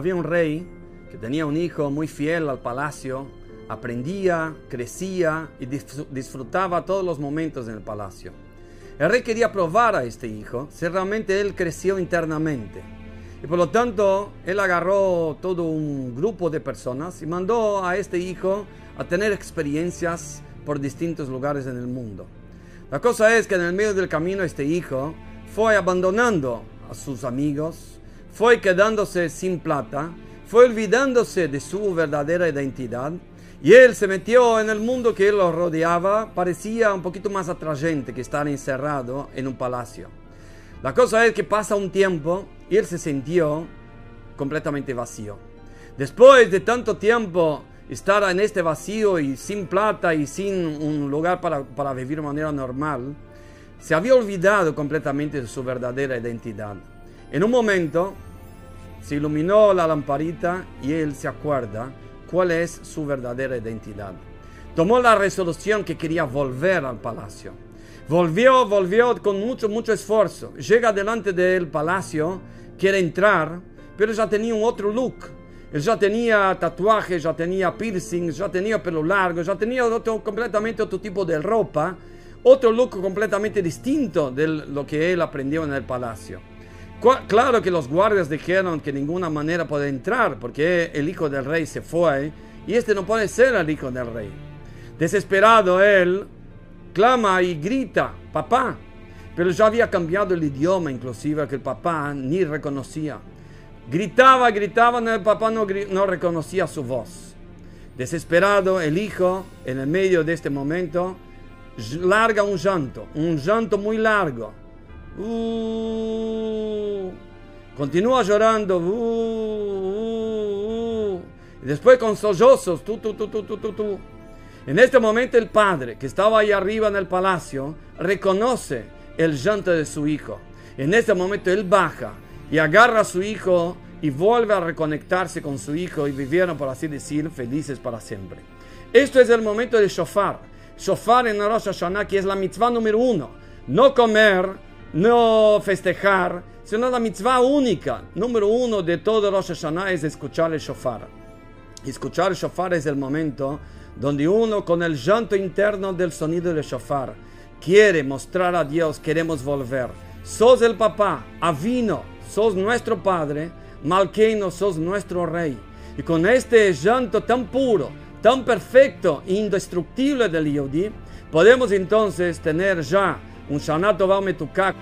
había un rey que tenía un hijo muy fiel al palacio, aprendía, crecía y disfrutaba todos los momentos en el palacio. El rey quería probar a este hijo si realmente él creció internamente. Y por lo tanto, él agarró todo un grupo de personas y mandó a este hijo a tener experiencias por distintos lugares en el mundo. La cosa es que en el medio del camino este hijo fue abandonando a sus amigos, fue quedándose sin plata, fue olvidándose de su verdadera identidad y él se metió en el mundo que lo rodeaba, parecía un poquito más atrayente que estar encerrado en un palacio. La cosa es que pasa un tiempo y él se sintió completamente vacío. Después de tanto tiempo estar en este vacío y sin plata y sin un lugar para, para vivir de manera normal, se había olvidado completamente de su verdadera identidad. En un momento se iluminó la lamparita y él se acuerda cuál es su verdadera identidad. Tomó la resolución que quería volver al palacio. Volvió, volvió con mucho, mucho esfuerzo. Llega delante del palacio, quiere entrar, pero ya tenía un otro look. Él ya tenía tatuajes, ya tenía piercings, ya tenía pelo largo, ya tenía otro, completamente otro tipo de ropa, otro look completamente distinto de lo que él aprendió en el palacio. Claro que los guardias dijeron que de ninguna manera puede entrar porque el hijo del rey se fue y este no puede ser el hijo del rey. Desesperado él clama y grita, papá, pero ya había cambiado el idioma inclusive que el papá ni reconocía. Gritaba, gritaba, el papá no, no reconocía su voz. Desesperado, el hijo, en el medio de este momento, larga un llanto, un llanto muy largo. Uh, continúa llorando. Uh, uh, y después con sollozos. Tu, tu, tu, tu, tu, tu. En este momento el padre, que estaba ahí arriba en el palacio, reconoce el llanto de su hijo. En este momento él baja y agarra a su hijo y vuelve a reconectarse con su hijo y vivieron, por así decir, felices para siempre. Esto es el momento de shofar. Shofar en Rosh Hashanah, que es la mitzvah número uno. No comer, no festejar, sino la mitzvah única. Número uno de todo Rosh Hashanah es escuchar el shofar. Escuchar el shofar es el momento donde uno con el llanto interno del sonido del shofar quiere mostrar a Dios, queremos volver. Sos el papá, avino, sos nuestro padre, Malkeino, sos nuestro rey. Y con este llanto tan puro, tan perfecto e indestructible del Yodi, podemos entonces tener ya um Shana Tovar Metukah.